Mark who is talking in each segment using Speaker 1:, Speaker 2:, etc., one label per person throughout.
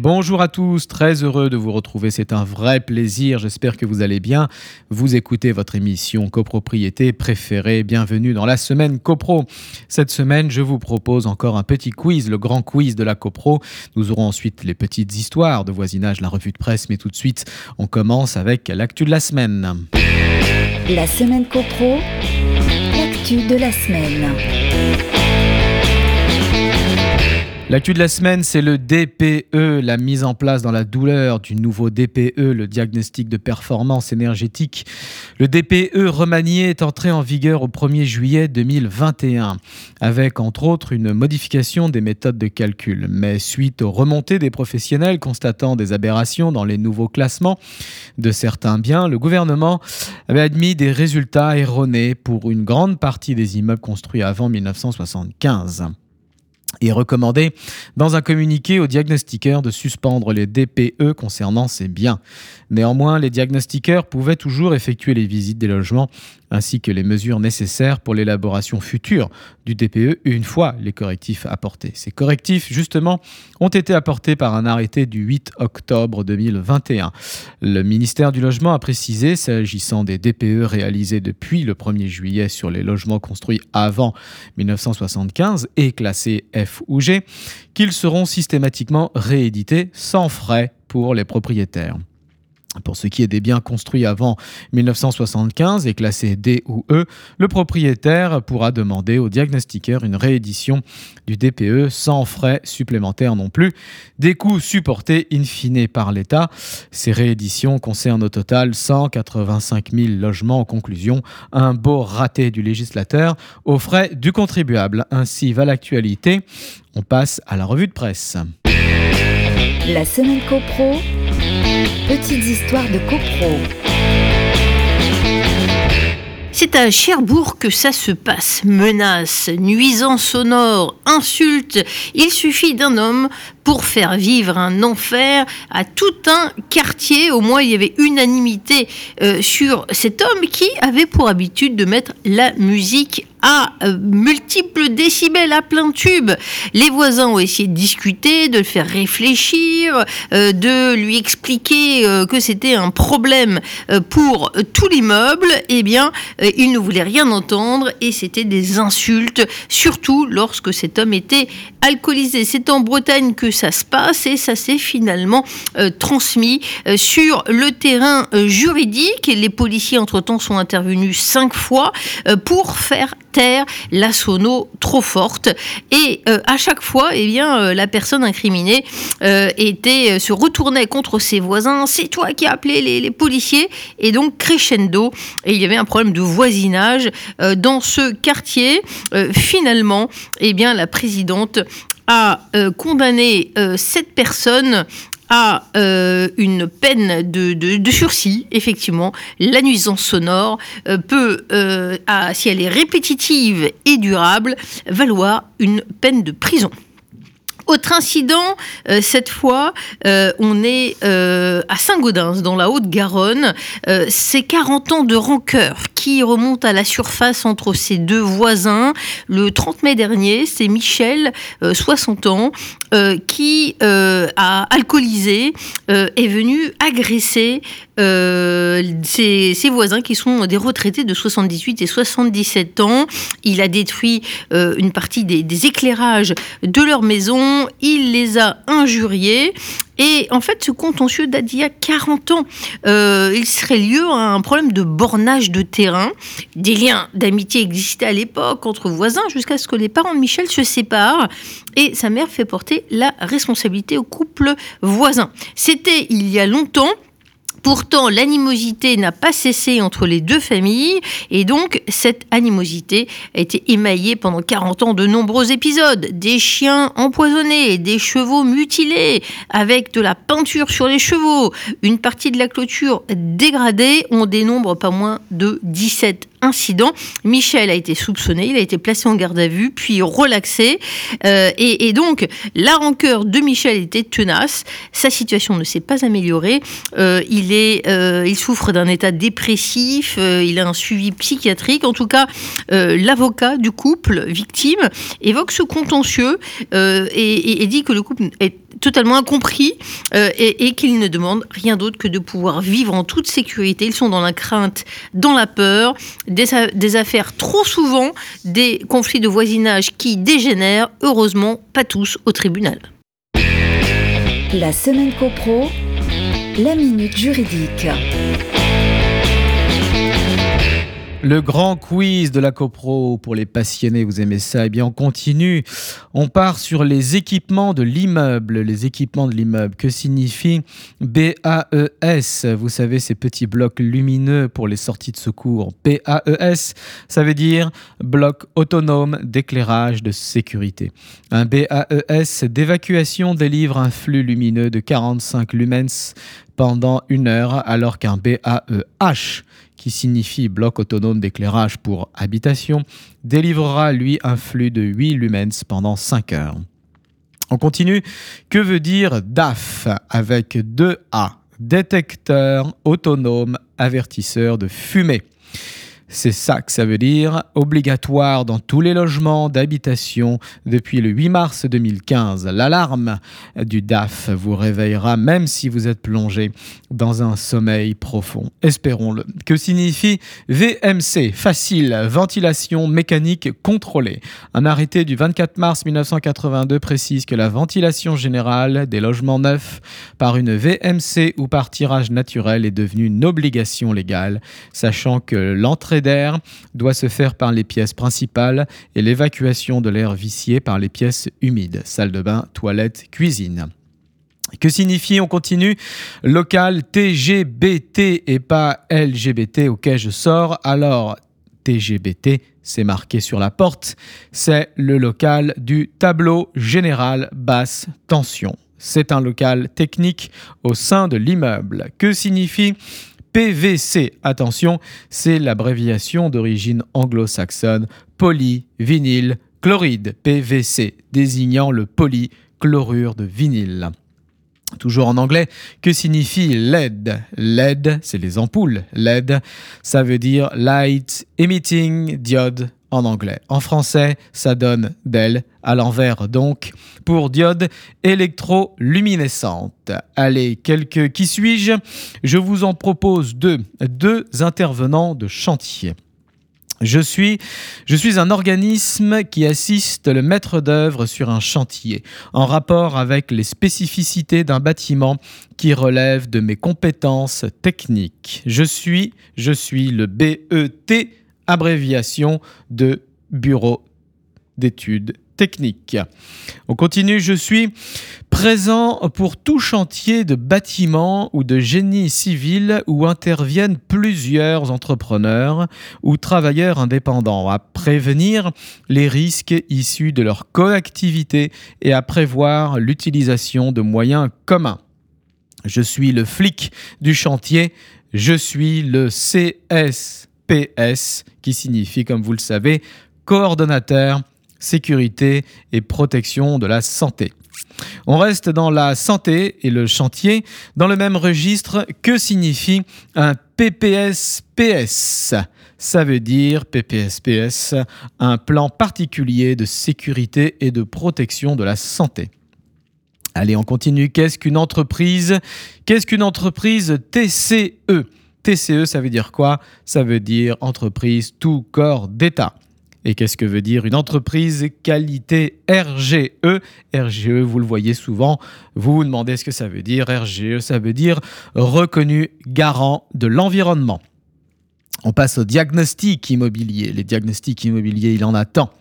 Speaker 1: Bonjour à tous, très heureux de vous retrouver, c'est un vrai plaisir, j'espère que vous allez bien. Vous écoutez votre émission copropriété préférée, bienvenue dans la semaine copro. Cette semaine, je vous propose encore un petit quiz, le grand quiz de la copro. Nous aurons ensuite les petites histoires de voisinage, la revue de presse, mais tout de suite, on commence avec l'actu de la semaine.
Speaker 2: La semaine copro, l'actu de la semaine.
Speaker 1: L'actu de la semaine, c'est le DPE, la mise en place dans la douleur du nouveau DPE, le diagnostic de performance énergétique. Le DPE remanié est entré en vigueur au 1er juillet 2021, avec entre autres une modification des méthodes de calcul. Mais suite aux remontées des professionnels constatant des aberrations dans les nouveaux classements de certains biens, le gouvernement avait admis des résultats erronés pour une grande partie des immeubles construits avant 1975 et recommandé dans un communiqué aux diagnostiqueurs de suspendre les DPE concernant ces biens. Néanmoins, les diagnostiqueurs pouvaient toujours effectuer les visites des logements ainsi que les mesures nécessaires pour l'élaboration future du DPE une fois les correctifs apportés. Ces correctifs, justement, ont été apportés par un arrêté du 8 octobre 2021. Le ministère du Logement a précisé, s'agissant des DPE réalisés depuis le 1er juillet sur les logements construits avant 1975 et classés F ou G, qu'ils seront systématiquement réédités sans frais pour les propriétaires. Pour ce qui est des biens construits avant 1975 et classés D ou E, le propriétaire pourra demander au diagnostiqueur une réédition du DPE sans frais supplémentaires non plus, des coûts supportés in fine par l'État. Ces rééditions concernent au total 185 000 logements en conclusion, un beau raté du législateur aux frais du contribuable. Ainsi va l'actualité. On passe à la revue de presse.
Speaker 2: La semaine CoPro, petites histoires de CoPro.
Speaker 3: C'est à Cherbourg que ça se passe. Menaces, nuisances sonores, insultes. Il suffit d'un homme pour faire vivre un enfer à tout un quartier. Au moins, il y avait unanimité euh, sur cet homme qui avait pour habitude de mettre la musique à euh, multiples décibels, à plein tube. Les voisins ont essayé de discuter, de le faire réfléchir, euh, de lui expliquer euh, que c'était un problème pour tout l'immeuble. Eh bien, il ne voulait rien entendre et c'était des insultes, surtout lorsque cet homme était alcoolisé. C'est en Bretagne que ça se passe et ça s'est finalement transmis sur le terrain juridique. Les policiers, entre-temps, sont intervenus cinq fois pour faire la sono trop forte. Et euh, à chaque fois, eh bien, euh, la personne incriminée euh, était, se retournait contre ses voisins. C'est toi qui as appelé les, policiers? Et donc, crescendo. Et il y avait un problème de voisinage dans ce quartier. finalement, eh bien, la présidente a condamné cette personne à euh, une peine de, sursis, effectivement. La nuisance sonore euh, peut, euh, si elle est répétitive et durable, valoir une peine de prison. Autre incident, euh, cette fois, euh, on est euh, à Saint-Gaudens, dans la Haute-Garonne. c'est 40 ans de rancœur qui remontent à la surface entre ces deux voisins. Le 30 mai dernier, c'est Michel, 60 ans, qui a alcoolisé, est venu agresser ses, ses, voisins qui sont des retraités de 78 et 77 ans. Il a détruit une partie des, des éclairages de leur maison il les a injuriés. Et en fait, ce contentieux date d'il y a 40 ans. Euh, il serait lieu à un problème de bornage de terrain. Des liens d'amitié existaient à l'époque entre voisins jusqu'à ce que les parents de Michel se séparent et sa mère fait porter la responsabilité au couple voisin. C'était il y a longtemps. Pourtant, l'animosité n'a pas cessé entre les deux familles et donc cette animosité a été émaillée pendant 40 ans de nombreux épisodes. Des chiens empoisonnés, des chevaux mutilés avec de la peinture sur les chevaux, une partie de la clôture dégradée. On dénombre pas moins de 17 incident. Michel a été soupçonné, il a été placé en garde à vue, puis relaxé. Euh, et, donc, la rancœur de Michel était tenace. Sa situation ne s'est pas améliorée. Euh, il, est, euh, il souffre d'un état dépressif, il a un suivi psychiatrique. En tout cas, l'avocat du couple victime évoque ce contentieux et, et dit que le couple est totalement incompris euh, et, qu'ils ne demandent rien d'autre que de pouvoir vivre en toute sécurité. Ils sont dans la crainte, dans la peur, des, des affaires trop souvent, des conflits de voisinage qui dégénèrent, heureusement pas tous au tribunal.
Speaker 2: La semaine copro, la minute juridique.
Speaker 1: Le grand quiz de la CoPro pour les passionnés, vous aimez ça? Eh bien, on continue. On part sur les équipements de l'immeuble. Les équipements de l'immeuble. Que signifie BAES Vous savez, ces petits blocs lumineux pour les sorties de secours. BAES, ça veut dire bloc autonome d'éclairage de sécurité. Un BAES d'évacuation délivre un flux lumineux de 45 lumens pendant une heure, alors qu'un BAEH qui signifie bloc autonome d'éclairage pour habitation, délivrera lui un flux de 8 lumens pendant 5 heures. On continue. Que veut dire DAF avec deux A? Détecteur autonome avertisseur de fumée. C'est ça que ça veut dire, obligatoire dans tous les logements d'habitation depuis le 8 mars 2015. L'alarme du DAF vous réveillera même si vous êtes plongé dans un sommeil profond. Espérons-le. Que signifie VMC Facile, ventilation mécanique contrôlée. Un arrêté du 24 mars 1982 précise que la ventilation générale des logements neufs par une VMC ou par tirage naturel est devenue une obligation légale, sachant que l'entrée d'air doit se faire par les pièces principales et l'évacuation de l'air vicié par les pièces humides, salle de bain, toilette, cuisine. Que signifie, on continue, local TGBT et pas LGBT auquel je sors Alors, TGBT, c'est marqué sur la porte, c'est le local du tableau général basse tension. C'est un local technique au sein de l'immeuble. Que signifie PVC. Attention, c'est l'abréviation d'origine anglo-saxonne polyvinyl chloride, PVC, désignant le polychlorure de vinyle. Toujours en anglais, que signifie LED LED, c'est les ampoules. LED, ça veut dire Light Emitting Diode en anglais. En français, ça donne DEL, à l'envers donc, pour diode électroluminescente. Allez, quelques qui suis-je? Je vous en propose deux, deux intervenants de chantier. Je suis, je suis un organisme qui assiste le maître d'œuvre sur un chantier, en rapport avec les spécificités d'un bâtiment qui relève de mes compétences techniques. Je suis, je suis le BET abréviation de Bureau d'études techniques. On continue, je suis présent pour tout chantier de bâtiment ou de génie civil où interviennent plusieurs entrepreneurs ou travailleurs indépendants à prévenir les risques issus de leur coactivité et à prévoir l'utilisation de moyens communs. Je suis le flic du chantier, je suis le CS PS, qui signifie, comme vous le savez, coordonnateur sécurité et protection de la santé. On reste dans la santé et le chantier. Dans le même registre, que signifie un PPS-PS Ça veut dire PPS-PS, un plan particulier de sécurité et de protection de la santé. Allez, on continue. Qu'est-ce qu'une entreprise? Qu'est-ce qu'une entreprise TCE TCE, ça veut dire quoi? Ça veut dire entreprise tout corps d'État. Et qu'est-ce que veut dire une entreprise qualité RGE RGE, vous le voyez souvent, vous vous demandez ce que ça veut dire. RGE, ça veut dire reconnu garant de l'environnement. On passe au diagnostic immobilier. Les diagnostics immobiliers, il en a tant.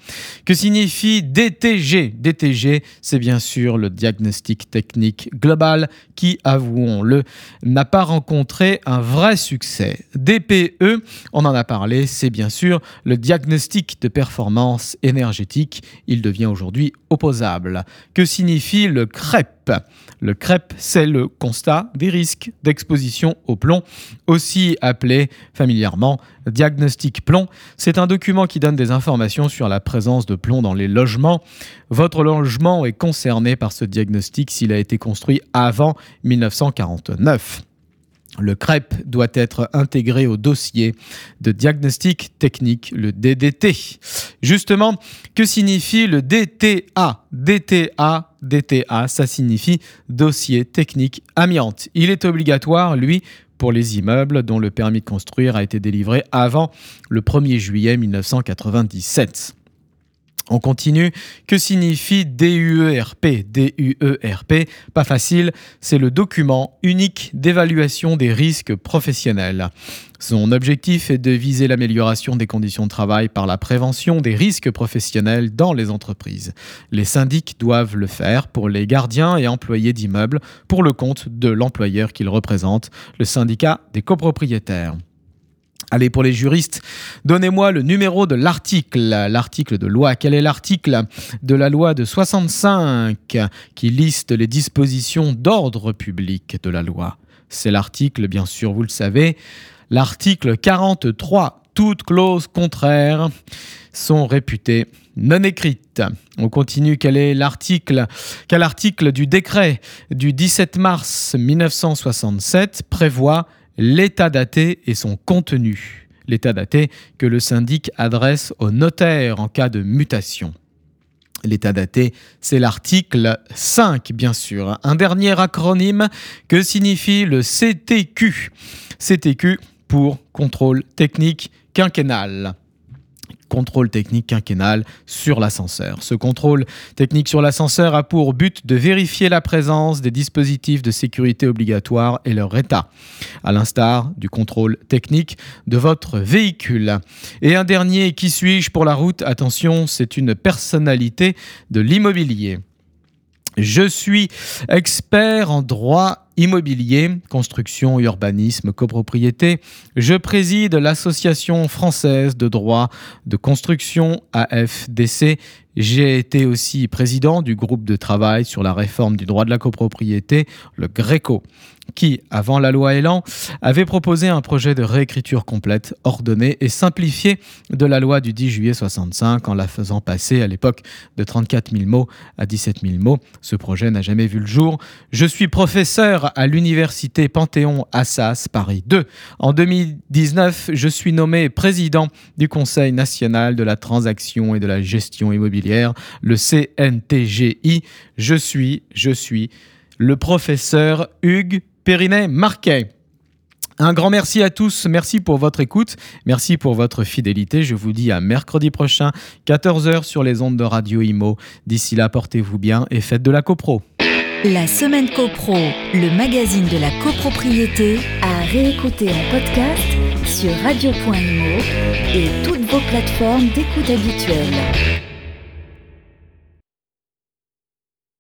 Speaker 1: Que signifie DTG DTG, c'est bien sûr le diagnostic technique global qui, avouons-le, n'a pas rencontré un vrai succès. DPE, on en a parlé, c'est bien sûr le diagnostic de performance énergétique. Il devient aujourd'hui opposable. Que signifie le CREP le CREP, c'est le constat des risques d'exposition au plomb, aussi appelé familièrement Diagnostic Plomb. C'est un document qui donne des informations sur la présence de plomb dans les logements. Votre logement est concerné par ce diagnostic s'il a été construit avant 1949. Le CREP doit être intégré au dossier de diagnostic technique, le DDT. Justement, que signifie le DTA DTA, DTA, ça signifie dossier technique amiante. Il est obligatoire, lui, pour les immeubles dont le permis de construire a été délivré avant le 1er juillet 1997. On continue. Que signifie DUERP DUERP, pas facile, c'est le document unique d'évaluation des risques professionnels. Son objectif est de viser l'amélioration des conditions de travail par la prévention des risques professionnels dans les entreprises. Les syndics doivent le faire pour les gardiens et employés d'immeubles pour le compte de l'employeur qu'ils représentent, le syndicat des copropriétaires. Allez, pour les juristes, donnez-moi le numéro de l'article, l'article de loi. Quel est l'article de la loi de 65 qui liste les dispositions d'ordre public de la loi? C'est l'article, bien sûr, vous le savez, l'article 43. Toutes clauses contraires sont réputées non écrites. On continue. Quel est l'article Quel article du décret du 17 mars 1967 prévoit l'état daté et son contenu. L'état daté que le syndic adresse au notaire en cas de mutation. L'état daté, c'est l'article 5, bien sûr. Un dernier acronyme que signifie le CTQ. CTQ pour contrôle technique quinquennal contrôle technique quinquennal sur l'ascenseur. Ce contrôle technique sur l'ascenseur a pour but de vérifier la présence des dispositifs de sécurité obligatoires et leur état, à l'instar du contrôle technique de votre véhicule. Et un dernier, qui suis-je pour la route? Attention, c'est une personnalité de l'immobilier. Je suis expert en droit immobilier, construction, urbanisme, copropriété. Je préside l'Association française de droit de construction AFDC. J'ai été aussi président du groupe de travail sur la réforme du droit de la copropriété, le GRECO qui, avant la loi Elan, avait proposé un projet de réécriture complète, ordonnée et simplifiée de la loi du 10 juillet 65 en la faisant passer à l'époque de 34 000 mots à 17 000 mots. Ce projet n'a jamais vu le jour. Je suis professeur à l'université Panthéon-Assas Paris 2. En 2019, je suis nommé président du Conseil national de la transaction et de la gestion immobilière, le CNTGI. Je suis, je suis le professeur Hugues Périnet Marquet. Un grand merci à tous, merci pour votre écoute, merci pour votre fidélité. Je vous dis à mercredi prochain, 14h sur les ondes de Radio Imo. D'ici là, portez-vous bien et faites de la copro.
Speaker 2: La semaine copro, le magazine de la copropriété, à réécouter en podcast sur radio.imo et toutes vos plateformes d'écoute habituelles.